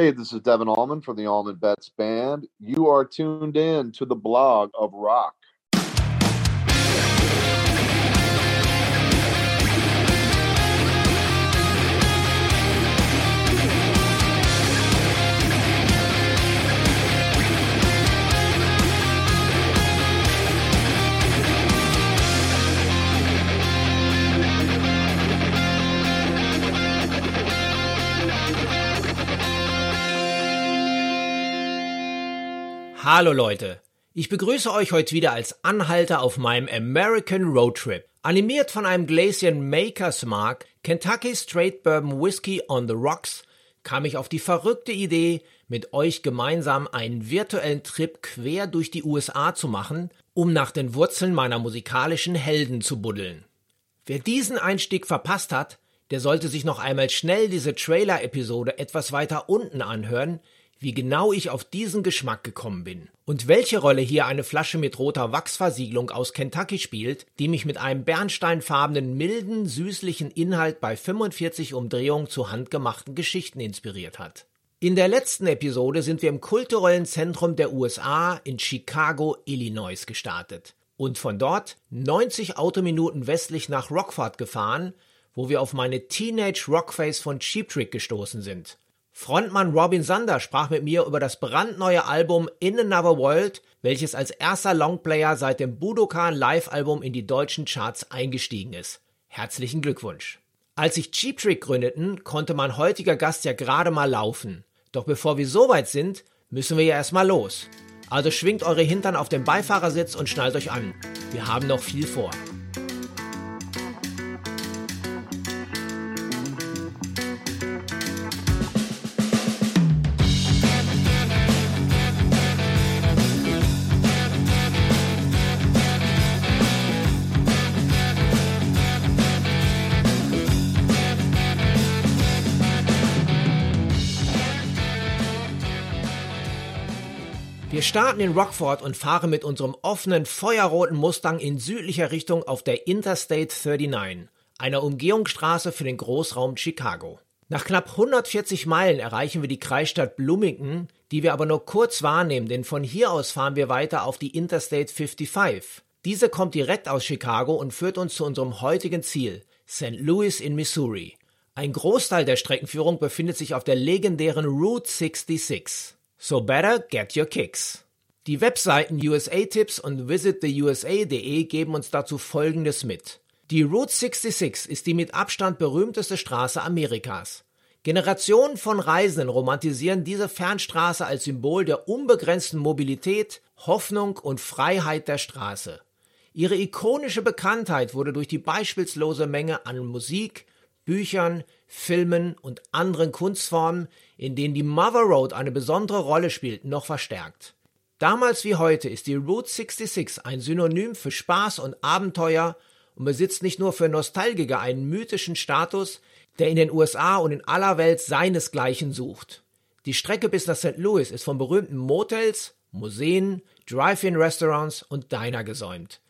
Hey, this is Devon Allman from the Allman Betts Band. You are tuned in to the blog of rock. Hallo Leute, ich begrüße euch heute wieder als Anhalter auf meinem American Road Trip. Animiert von einem Gläschen Maker's Mark Kentucky Straight Bourbon Whiskey on the Rocks kam ich auf die verrückte Idee, mit euch gemeinsam einen virtuellen Trip quer durch die USA zu machen, um nach den Wurzeln meiner musikalischen Helden zu buddeln. Wer diesen Einstieg verpasst hat, der sollte sich noch einmal schnell diese Trailer-Episode etwas weiter unten anhören, wie genau ich auf diesen Geschmack gekommen bin und welche Rolle hier eine Flasche mit roter Wachsversiegelung aus Kentucky spielt, die mich mit einem bernsteinfarbenen, milden, süßlichen Inhalt bei 45 Umdrehungen zu handgemachten Geschichten inspiriert hat. In der letzten Episode sind wir im kulturellen Zentrum der USA in Chicago, Illinois gestartet und von dort 90 Autominuten westlich nach Rockford gefahren, wo wir auf meine Teenage Rockface von Cheap Trick gestoßen sind. Frontmann Robin Sander sprach mit mir über das brandneue Album In Another World, welches als erster Longplayer seit dem Budokan Live-Album in die deutschen Charts eingestiegen ist. Herzlichen Glückwunsch. Als sich Cheap Trick gründeten, konnte mein heutiger Gast ja gerade mal laufen. Doch bevor wir so weit sind, müssen wir ja erstmal los. Also schwingt eure Hintern auf den Beifahrersitz und schnallt euch an. Wir haben noch viel vor. Wir starten in Rockford und fahren mit unserem offenen, feuerroten Mustang in südlicher Richtung auf der Interstate 39, einer Umgehungsstraße für den Großraum Chicago. Nach knapp 140 Meilen erreichen wir die Kreisstadt Bloomington, die wir aber nur kurz wahrnehmen, denn von hier aus fahren wir weiter auf die Interstate 55. Diese kommt direkt aus Chicago und führt uns zu unserem heutigen Ziel, St. Louis in Missouri. Ein Großteil der Streckenführung befindet sich auf der legendären Route 66. So better get your kicks. Die Webseiten USA Tips und visittheusa.de geben uns dazu Folgendes mit. Die Route 66 ist die mit Abstand berühmteste Straße Amerikas. Generationen von Reisenden romantisieren diese Fernstraße als Symbol der unbegrenzten Mobilität, Hoffnung und Freiheit der Straße. Ihre ikonische Bekanntheit wurde durch die beispiellose Menge an Musik, Büchern, Filmen und anderen Kunstformen, in denen die Mother Road eine besondere Rolle spielt, noch verstärkt. Damals wie heute ist die Route 66 ein Synonym für Spaß und Abenteuer und besitzt nicht nur für Nostalgiker einen mythischen Status, der in den USA und in aller Welt seinesgleichen sucht. Die Strecke bis nach St. Louis ist von berühmten Motels, Museen, Drive-In-Restaurants und Diner gesäumt.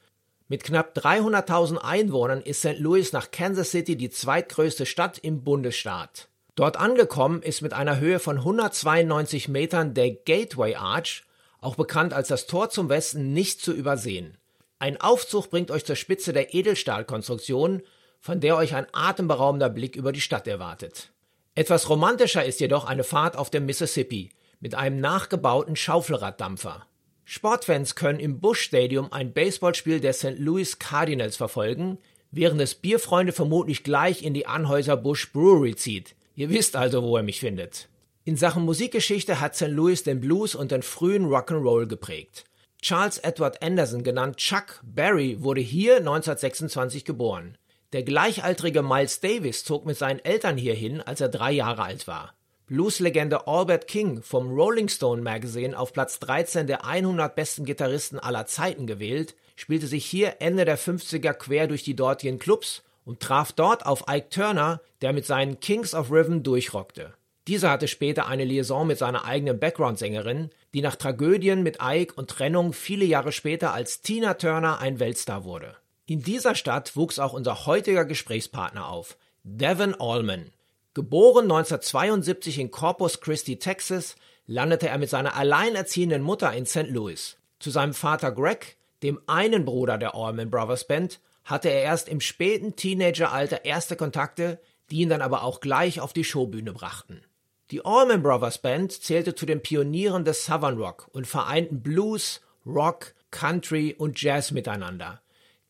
Mit knapp 300.000 Einwohnern ist St. Louis nach Kansas City die zweitgrößte Stadt im Bundesstaat. Dort angekommen ist mit einer Höhe von 192 Metern der Gateway Arch, auch bekannt als das Tor zum Westen, nicht zu übersehen. Ein Aufzug bringt euch zur Spitze der Edelstahlkonstruktion, von der euch ein atemberaubender Blick über die Stadt erwartet. Etwas romantischer ist jedoch eine Fahrt auf dem Mississippi mit einem nachgebauten Schaufelraddampfer. Sportfans können im Bush Stadium ein Baseballspiel der St. Louis Cardinals verfolgen, während es Bierfreunde vermutlich gleich in die Anhäuser Bush Brewery zieht. Ihr wisst also, wo er mich findet. In Sachen Musikgeschichte hat St. Louis den Blues und den frühen Rock'n'Roll geprägt. Charles Edward Anderson, genannt Chuck Berry, wurde hier 1926 geboren. Der gleichaltrige Miles Davis zog mit seinen Eltern hierhin, als er drei Jahre alt war. Blueslegende Albert King vom Rolling Stone Magazine auf Platz 13 der 100 besten Gitarristen aller Zeiten gewählt, spielte sich hier Ende der 50er quer durch die dortigen Clubs und traf dort auf Ike Turner, der mit seinen Kings of Rhythm durchrockte. Dieser hatte später eine Liaison mit seiner eigenen Background-Sängerin, die nach Tragödien mit Ike und Trennung viele Jahre später als Tina Turner ein Weltstar wurde. In dieser Stadt wuchs auch unser heutiger Gesprächspartner auf, Devin Allman. Geboren 1972 in Corpus Christi, Texas, landete er mit seiner alleinerziehenden Mutter in St. Louis. Zu seinem Vater Greg, dem einen Bruder der Allman Brothers Band, hatte er erst im späten Teenageralter erste Kontakte, die ihn dann aber auch gleich auf die Showbühne brachten. Die Allman Brothers Band zählte zu den Pionieren des Southern Rock und vereinten Blues, Rock, Country und Jazz miteinander.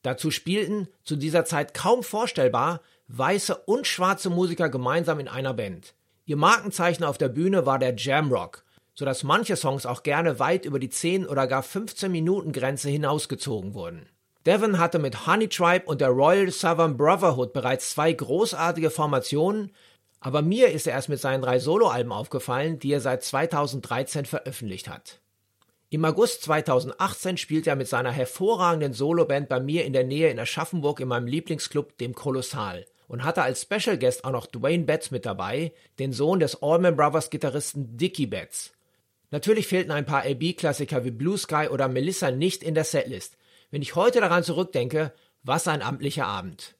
Dazu spielten, zu dieser Zeit kaum vorstellbar, weiße und schwarze Musiker gemeinsam in einer Band. Ihr Markenzeichen auf der Bühne war der Jamrock, sodass manche Songs auch gerne weit über die 10 oder gar 15 Minuten Grenze hinausgezogen wurden. Devon hatte mit Honey Tribe und der Royal Southern Brotherhood bereits zwei großartige Formationen, aber mir ist er erst mit seinen drei Soloalben aufgefallen, die er seit 2013 veröffentlicht hat. Im August 2018 spielte er mit seiner hervorragenden Soloband bei mir in der Nähe in Aschaffenburg in meinem Lieblingsclub, dem Kolossal, und hatte als Special Guest auch noch Dwayne Betts mit dabei, den Sohn des Allman Brothers Gitarristen Dickie Betts. Natürlich fehlten ein paar AB-Klassiker wie Blue Sky oder Melissa nicht in der Setlist. Wenn ich heute daran zurückdenke, was ein amtlicher Abend.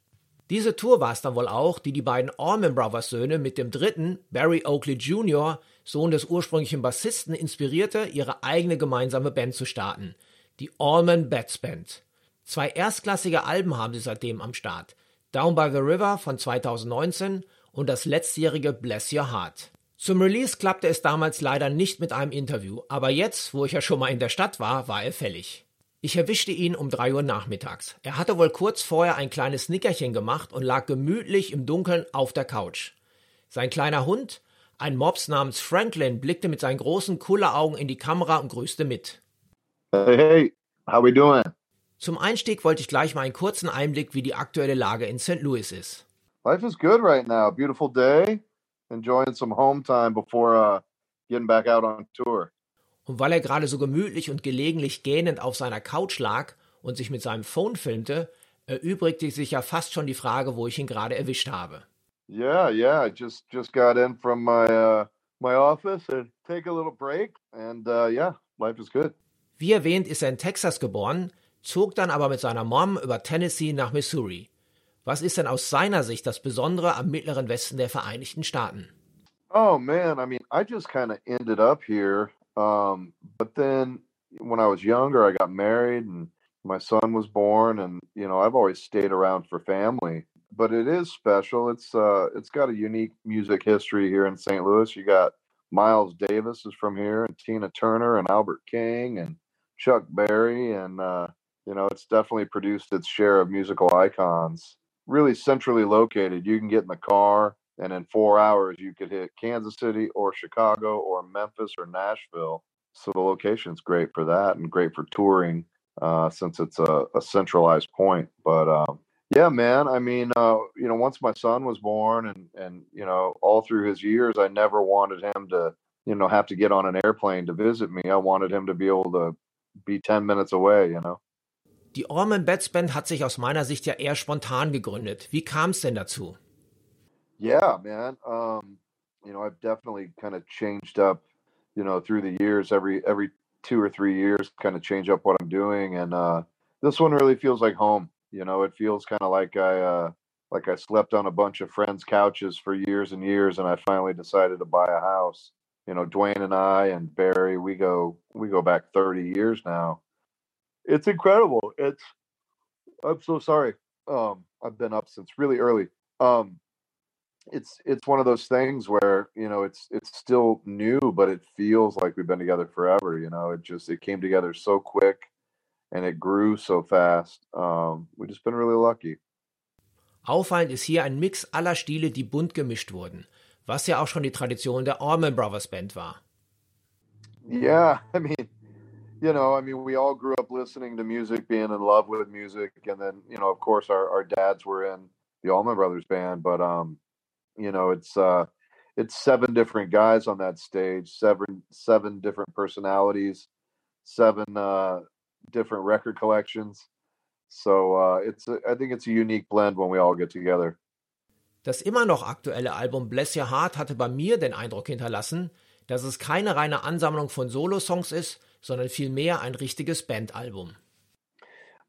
Diese Tour war es dann wohl auch, die die beiden Allman Brothers Söhne mit dem dritten, Barry Oakley Jr., Sohn des ursprünglichen Bassisten, inspirierte, ihre eigene gemeinsame Band zu starten, die Allman Bats Band. Zwei erstklassige Alben haben sie seitdem am Start. Down by the River von 2019 und das letztjährige Bless Your Heart. Zum Release klappte es damals leider nicht mit einem Interview, aber jetzt, wo ich ja schon mal in der Stadt war, war er fällig. Ich erwischte ihn um drei Uhr nachmittags. Er hatte wohl kurz vorher ein kleines Nickerchen gemacht und lag gemütlich im Dunkeln auf der Couch. Sein kleiner Hund, ein Mops namens Franklin, blickte mit seinen großen Kulleraugen in die Kamera und grüßte mit. Hey, hey, how we doing? Zum Einstieg wollte ich gleich mal einen kurzen Einblick, wie die aktuelle Lage in St. Louis ist. Life is good right now. Beautiful day. Enjoying some home time before uh, getting back out on tour. Und weil er gerade so gemütlich und gelegentlich gähnend auf seiner Couch lag und sich mit seinem Phone filmte, erübrigte sich ja fast schon die Frage, wo ich ihn gerade erwischt habe. Yeah, yeah. Just just got in from my uh, my office and take a little break, and uh, yeah, life is good. Wie erwähnt, ist er in Texas geboren, zog dann aber mit seiner Mom über Tennessee nach Missouri. Was ist denn aus seiner Sicht das Besondere am mittleren Westen der Vereinigten Staaten? Oh man, I mean, I just kind of ended up here Um, but then when I was younger, I got married and my son was born, and you know I've always stayed around for family. But it is special. It's uh, it's got a unique music history here in St. Louis. You got Miles Davis is from here, and Tina Turner, and Albert King, and Chuck Berry, and uh, you know it's definitely produced its share of musical icons. Really centrally located. You can get in the car and in four hours you could hit Kansas City or Chicago or Memphis or Nashville. So the location's great for that and great for touring uh, since it's a, a, centralized point. But um, yeah, man, I mean, uh, you know, once my son was born and and you know, all through his years, I never wanted him to you know have to get on an airplane to visit me. I wanted him to be able to be 10 minutes away, you know. Die Orman Betts Band hat sich aus meiner Sicht ja eher spontan gegründet. Wie kam es denn dazu? Yeah, man. Um, you know, I've definitely kind of changed up, you know, through the years. Every every two or three years, kind of change up what I'm doing, and uh, this one really feels like home. You know, it feels kind of like I uh, like I slept on a bunch of friends' couches for years and years, and I finally decided to buy a house. You know, Dwayne and I and Barry, we go we go back 30 years now. It's incredible. It's I'm so sorry. Um, I've been up since really early. Um, it's it's one of those things where you know it's it's still new but it feels like we've been together forever you know it just it came together so quick and it grew so fast um, we've just been really lucky Auffallend ist hier ein Mix aller Stile, die bunt gemischt wurden, was ja auch schon die Tradition der Allman Brothers Band war. Yeah, I mean, you know, I mean, we all grew up listening to music, being in love with music, and then, you know, of course, our, our dads were in the Allman Brothers Band, but um, you know it's uh it's seven different guys on that stage seven seven different personalities seven uh different record collections. So uh it's a, i think it's a unique blend when we all get together. Das immer noch aktuelle Album Bless Your Heart hatte bei mir den Eindruck hinterlassen, dass es keine reine Ansammlung von Solo-Songs ist, sondern vielmehr ein richtiges Bandalbum.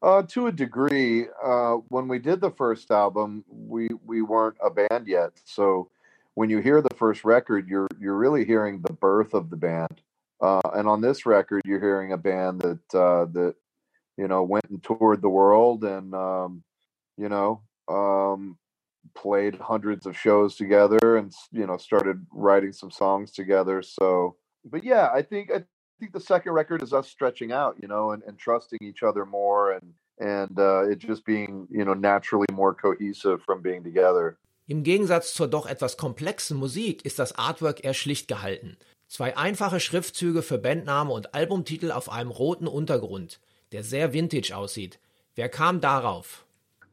Uh, to a degree, uh, when we did the first album, we we weren't a band yet, so when you hear the first record, you're you're really hearing the birth of the band. Uh, and on this record, you're hearing a band that uh, that you know went and toured the world and um, you know um, played hundreds of shows together and you know started writing some songs together. So, but yeah, I think I think the second record is us stretching out, you know, and, and trusting each other more and and uh, it just being you know naturally more cohesive from being together. Im Gegensatz zur doch etwas komplexen Musik ist das Artwork eher schlicht gehalten. Zwei einfache Schriftzüge für Bandname und Albumtitel auf einem roten Untergrund, der sehr vintage aussieht. Wer kam darauf?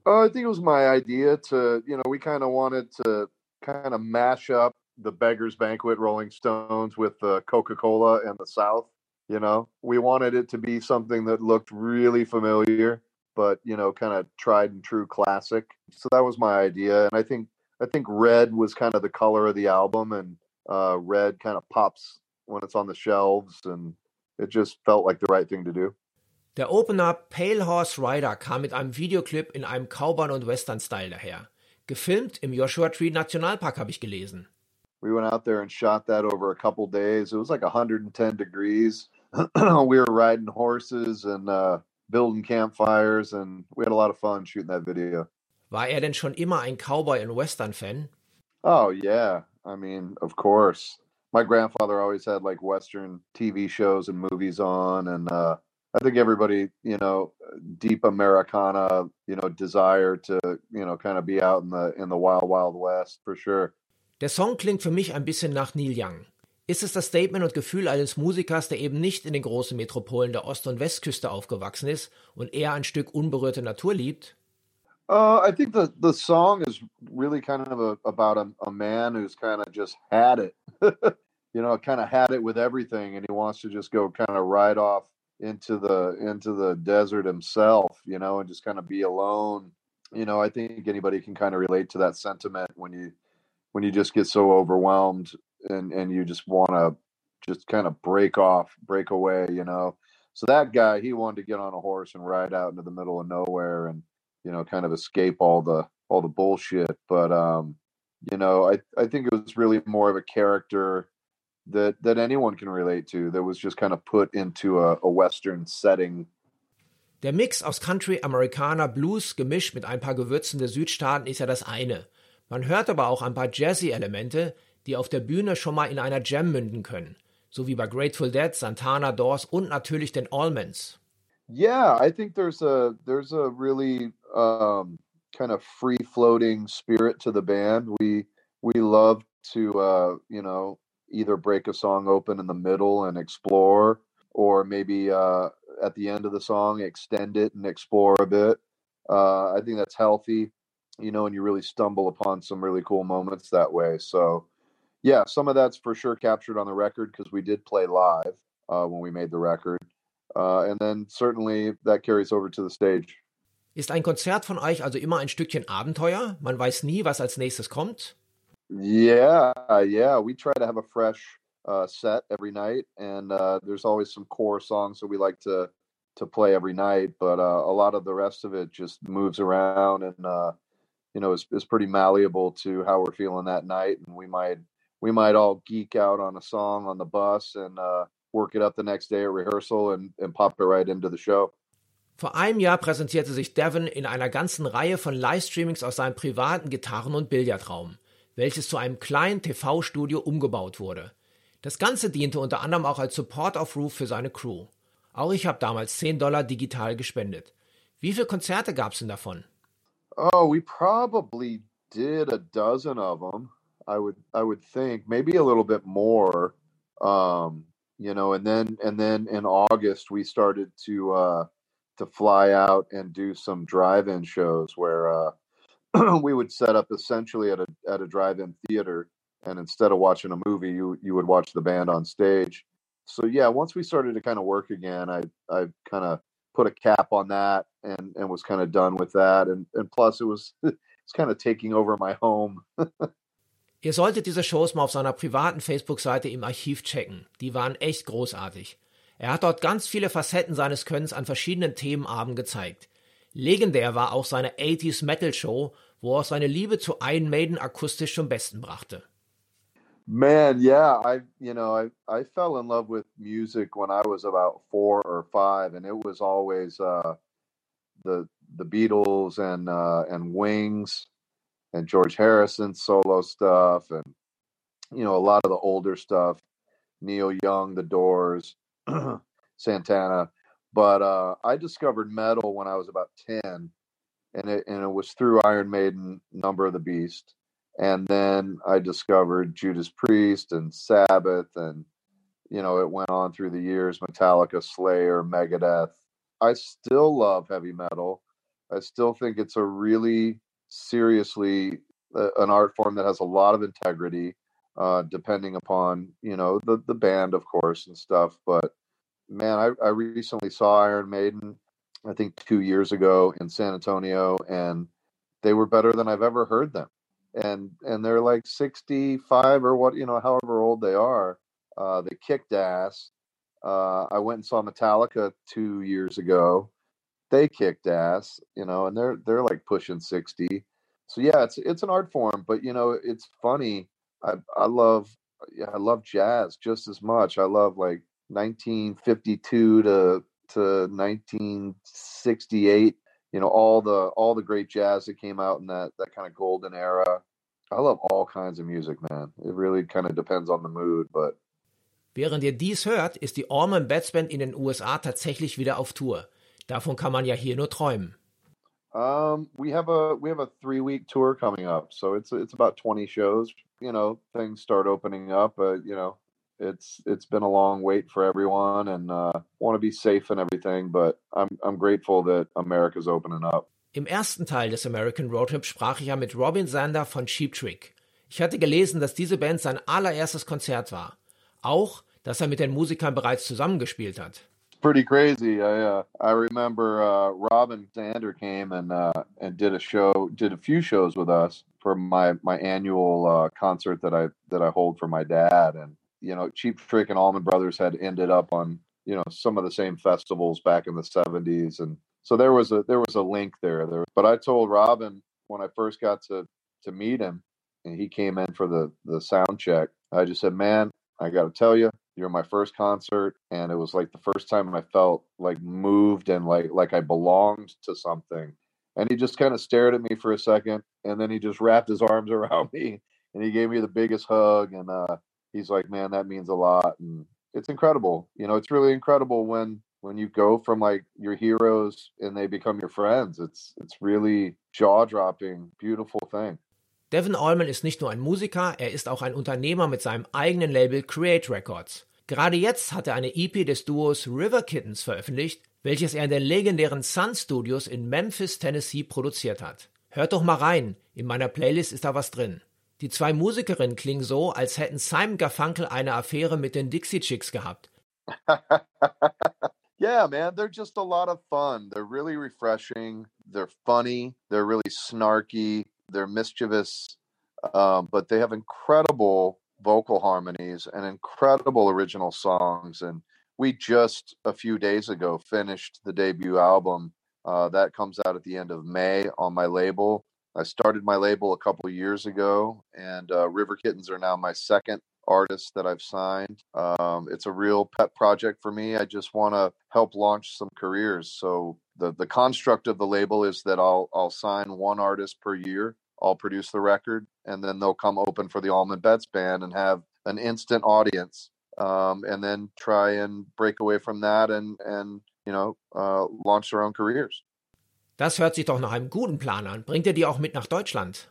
Uh, I think it was my idea to, you know, we kind of wanted to kind of mash up the Beggars Banquet Rolling Stones with the Coca Cola and the South. You know, we wanted it to be something that looked really familiar, but you know, kind of tried and true classic. So that was my idea, and I think I think red was kind of the color of the album, and uh, red kind of pops when it's on the shelves, and it just felt like the right thing to do. Der Opener Pale Horse Rider kam mit einem Videoclip in einem Cowboy- und Western-Style daher. Gefilmt im Joshua Tree Nationalpark habe ich gelesen. We went out there and shot that over a couple days. It was like 110 degrees. we were riding horses and uh, building campfires, and we had a lot of fun shooting that video. War er denn schon immer ein Cowboy- und Western-Fan? Oh yeah, I mean, of course. My grandfather always had like Western TV shows and movies on, and uh, I think everybody, you know, deep Americana, you know, desire to, you know, kind of be out in the in the wild, wild west for sure. Der Song klingt für mich ein bisschen nach Neil Young. Ist es das Statement und Gefühl eines Musikers, der eben nicht in den großen Metropolen der Ost- und Westküste aufgewachsen ist und eher ein Stück unberührte Natur liebt? Uh, I think the the song is really kind of a, about a, a man who's kind of just had it, you know, kind of had it with everything, and he wants to just go kind of right off into the into the desert himself, you know, and just kind of be alone. You know, I think anybody can kind of relate to that sentiment when you when you just get so overwhelmed and and you just want to just kind of break off, break away, you know. So that guy, he wanted to get on a horse and ride out into the middle of nowhere and you know, kind of escape all the all the bullshit. But um, you know, I I think it was really more of a character that that anyone can relate to that was just kind of put into a, a western setting. Der Mix aus Country, Americana, Blues gemischt mit ein paar Gewürzen der Südstaaten ist ja das eine. Man hört aber auch ein paar Jazzy-Elemente, die auf der Bühne schon mal in einer Jam münden können. So wie bei Grateful Dead, Santana, Doors und natürlich den Allmans. Yeah, I think there's a there's a really um, kind of free floating spirit to the band. We we love to uh, you know either break a song open in the middle and explore, or maybe uh, at the end of the song extend it and explore a bit. Uh, I think that's healthy, you know, and you really stumble upon some really cool moments that way. So, yeah, some of that's for sure captured on the record because we did play live uh, when we made the record, uh, and then certainly that carries over to the stage. Ist ein Konzert von euch also immer ein Stückchen Abenteuer? Man weiß nie, was als nächstes kommt? Yeah, yeah. We try to have a fresh uh, set every night, and uh, there's always some core songs that we like to to play every night. But uh, a lot of the rest of it just moves around, and uh, you know, is is pretty malleable to how we're feeling that night. And we might we might all geek out on a song on the bus and uh, work it up the next day at rehearsal, and and pop it right into the show. Vor einem Jahr präsentierte sich Devon in einer ganzen Reihe von Livestreamings aus seinem privaten Gitarren- und Billardraum, welches zu einem kleinen TV-Studio umgebaut wurde. Das Ganze diente unter anderem auch als Support of Roof für seine Crew. Auch ich habe damals 10 Dollar digital gespendet. Wie viele Konzerte gab es denn davon? Oh, we probably did a dozen of them. I would I would think maybe a little bit more. Um, you know, and then and then in August we started to uh to fly out and do some drive-in shows where uh, we would set up essentially at a at a drive-in theater, and instead of watching a movie, you you would watch the band on stage. So yeah, once we started to kind of work again, I I kind of put a cap on that and and was kind of done with that, and and plus it was it's kind of taking over my home. Ihr solltet diese Shows mal auf seiner privaten Facebook-Seite im Archiv checken. Die waren echt großartig. Er hat dort ganz viele Facetten seines Könnens an verschiedenen Themenabenden gezeigt. Legendär war auch seine 80s Metal Show, wo er seine Liebe zu Iron Maiden akustisch zum Besten brachte. Man, yeah, I you know I I fell in love with music when I was about four or five, and it was always uh, the the Beatles and uh, and Wings and George Harrison solo stuff, and you know a lot of the older stuff, Neil Young, The Doors, Santana. But uh, I discovered metal when I was about ten, and it and it was through Iron Maiden, Number of the Beast and then I discovered Judas Priest and Sabbath, and you know it went on through the years: Metallica, Slayer, Megadeth. I still love heavy metal. I still think it's a really seriously uh, an art form that has a lot of integrity, uh, depending upon you know the the band, of course, and stuff. But man, I, I recently saw Iron Maiden, I think two years ago in San Antonio, and they were better than I've ever heard them and and they're like 65 or what you know however old they are uh, they kicked ass uh, i went and saw metallica two years ago they kicked ass you know and they're they're like pushing 60 so yeah it's it's an art form but you know it's funny i i love yeah i love jazz just as much i love like 1952 to to 1968 you know all the all the great jazz that came out in that that kind of golden era. I love all kinds of music, man. It really kind of depends on the mood, but Während ihr dies hört, ist die Allman Betts Band in den USA tatsächlich wieder auf Tour. Davon kann man ja hier nur träumen. Um, we have a we have a three week tour coming up, so it's it's about twenty shows. You know, things start opening up. But you know, it's it's been a long wait for everyone, and uh, want to be safe and everything. But I'm I'm grateful that America's opening up. Im ersten Teil des American Roadtrip sprach ich ja mit Robin Zander von Cheap Trick. Ich hatte gelesen, dass diese Band sein allererstes Konzert war. Auch, dass er mit den Musikern bereits zusammengespielt hat. Pretty crazy. I uh, I remember uh, Robin Zander came and uh, and did a show, did a few shows with us for my my annual uh, concert that I that I hold for my dad, and you know, Cheap Trick and Allman Brothers had ended up on you know some of the same festivals back in the '70s, and so there was a there was a link there. There, but I told Robin when I first got to to meet him, and he came in for the the sound check. I just said, "Man, I got to tell you, you're my first concert, and it was like the first time I felt like moved and like like I belonged to something." And he just kind of stared at me for a second, and then he just wrapped his arms around me, and he gave me the biggest hug, and uh, he's like, man, that means a lot. And it's incredible. You know, it's really incredible when when you go from like your heroes and they become your friends. It's it's really jaw-dropping, beautiful thing. Devon Allman ist nicht nur ein Musiker, er ist auch ein Unternehmer mit seinem eigenen Label Create Records. Gerade jetzt hat er eine EP des Duos River Kittens veröffentlicht, welches er in den legendären Sun Studios in Memphis, Tennessee produziert hat. Hört doch mal rein, in meiner Playlist ist da was drin. Die zwei Musikerinnen klingen so, als hätten Simon Garfunkel eine Affäre mit den Dixie Chicks gehabt. yeah, man, they're just a lot of fun. They're really refreshing. They're funny. They're really snarky. They're mischievous, um, but they have incredible vocal harmonies and incredible original songs. And we just a few days ago finished the debut album. Uh, that comes out at the end of May on my label. I started my label a couple years ago, and uh, River Kittens are now my second artist that I've signed. Um, it's a real pet project for me. I just want to help launch some careers. So the the construct of the label is that I'll I'll sign one artist per year. I'll produce the record, and then they'll come open for the Allman Betts band and have an instant audience, um, and then try and break away from that and and you know uh, launch their own careers. Das hört sich doch nach einem guten Plan an. Bringt ihr die auch mit nach Deutschland?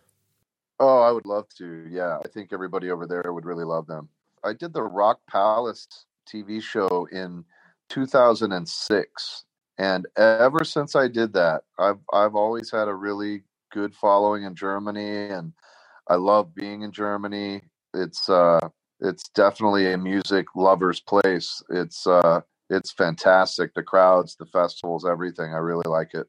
Oh, I would love to. Yeah, I think everybody over there would really love them. I did the Rock Palace TV show in 2006, and ever since I did that, I've I've always had a really good following in Germany, and I love being in Germany. It's uh, it's definitely a music lover's place. It's uh, it's fantastic. The crowds, the festivals, everything. I really like it.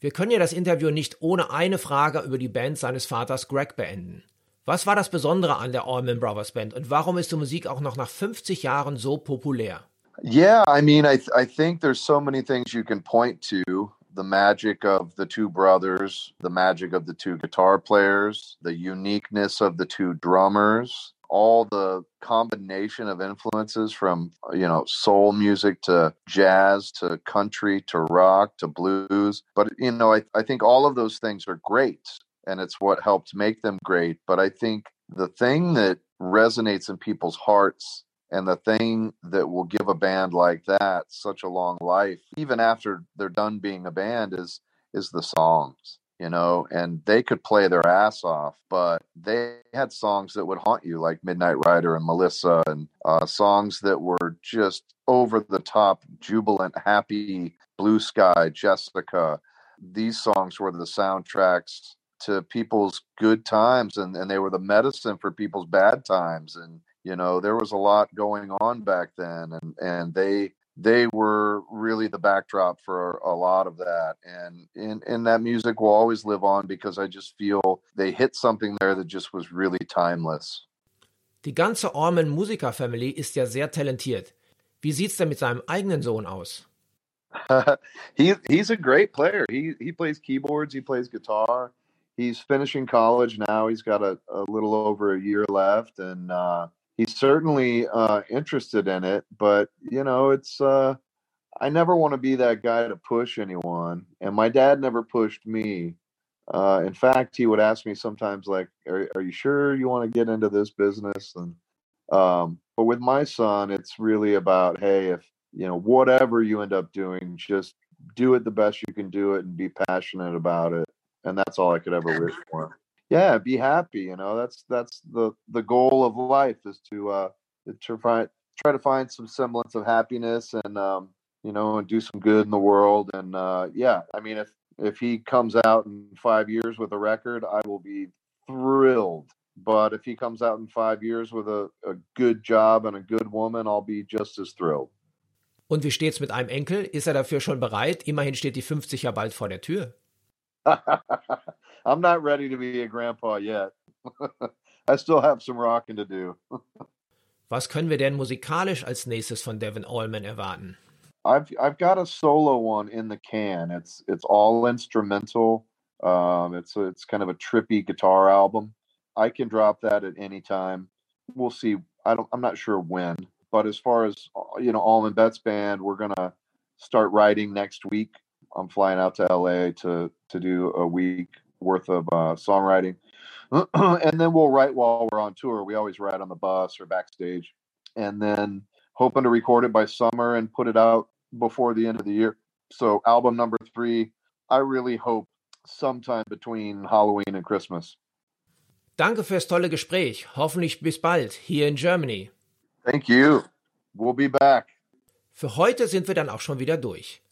Wir können ja das Interview nicht ohne eine Frage über die Band seines Vaters Greg beenden. Was war das Besondere an der Allman Brothers Band und warum ist die Musik auch noch nach 50 Jahren so populär? Yeah, I mean, I th I think there's so many things you can point to. The magic of the two brothers, the magic of the two guitar players, the uniqueness of the two drummers, all the combination of influences from you know soul music to jazz to country to rock to blues. But you know I, I think all of those things are great and it's what helped make them great. But i think the thing that resonates in people's hearts and the thing that will give a band like that such a long life even after they're done being a band is is the songs you know, and they could play their ass off, but they had songs that would haunt you, like Midnight Rider and Melissa, and uh, songs that were just over the top, jubilant, happy, Blue Sky, Jessica. These songs were the soundtracks to people's good times, and, and they were the medicine for people's bad times. And, you know, there was a lot going on back then, and, and they they were really the backdrop for a lot of that and in in that music will always live on because i just feel they hit something there that just was really timeless. Die ganze Allman Musiker Family ist ja sehr talentiert. Wie sieht's denn mit seinem eigenen Sohn aus? He he's a great player. He he plays keyboards he plays guitar. He's finishing college now. He's got a, a little over a year left and uh he's certainly uh, interested in it, but you know, it's uh, I never want to be that guy to push anyone, and my dad never pushed me. Uh, in fact, he would ask me sometimes, like, "Are, are you sure you want to get into this business?" And um, but with my son, it's really about, hey, if you know whatever you end up doing, just do it the best you can do it and be passionate about it, and that's all I could ever wish for yeah be happy you know that's that's the the goal of life is to uh to find try to find some semblance of happiness and um you know and do some good in the world and uh yeah i mean if if he comes out in five years with a record i will be thrilled but if he comes out in five years with a, a good job and a good woman i'll be just as thrilled Und wie steht's mit einem Enkel? Ist er dafür schon bereit? Immerhin steht die 50 ja bald vor der Tür. I'm not ready to be a grandpa yet. I still have some rocking to do. Was können wir denn musikalisch als nächstes von Devon Allman erwarten? I've I've got a solo one in the can. It's it's all instrumental. Um, it's a, it's kind of a trippy guitar album. I can drop that at any time. We'll see. I don't. I'm not sure when. But as far as you know, Allman Betts band, we're gonna start writing next week. I'm flying out to LA to to do a week worth of uh, songwriting, and then we'll write while we're on tour. We always write on the bus or backstage, and then hoping to record it by summer and put it out before the end of the year. So album number three, I really hope sometime between Halloween and Christmas. Danke fürs tolle Gespräch. Hoffentlich bis bald hier in Germany. Thank you. We'll be back. Für heute sind wir dann auch schon wieder durch.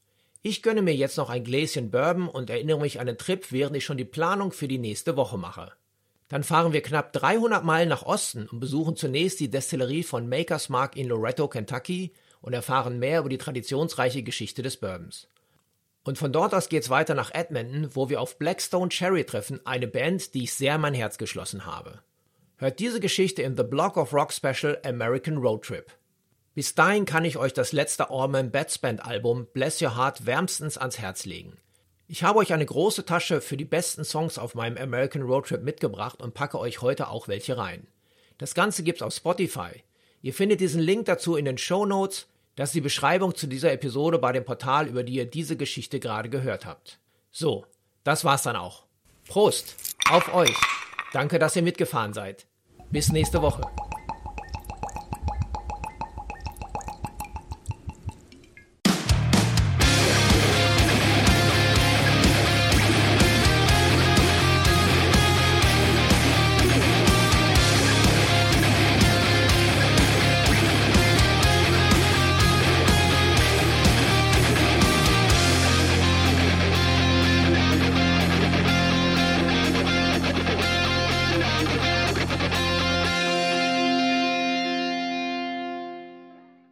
Ich gönne mir jetzt noch ein Gläschen Bourbon und erinnere mich an den Trip, während ich schon die Planung für die nächste Woche mache. Dann fahren wir knapp 300 Meilen nach Osten und besuchen zunächst die Destillerie von Maker's Mark in Loretto, Kentucky und erfahren mehr über die traditionsreiche Geschichte des Bourbons. Und von dort aus geht's weiter nach Edmonton, wo wir auf Blackstone Cherry treffen, eine Band, die ich sehr in mein Herz geschlossen habe. Hört diese Geschichte im The Block of Rock Special American Road Trip. Bis dahin kann ich euch das letzte Orman Bats Band Album Bless Your Heart wärmstens ans Herz legen. Ich habe euch eine große Tasche für die besten Songs auf meinem American Road Trip mitgebracht und packe euch heute auch welche rein. Das Ganze gibt's auf Spotify. Ihr findet diesen Link dazu in den Show Notes. Das ist die Beschreibung zu dieser Episode bei dem Portal, über die ihr diese Geschichte gerade gehört habt. So, das war's dann auch. Prost! Auf euch! Danke, dass ihr mitgefahren seid. Bis nächste Woche.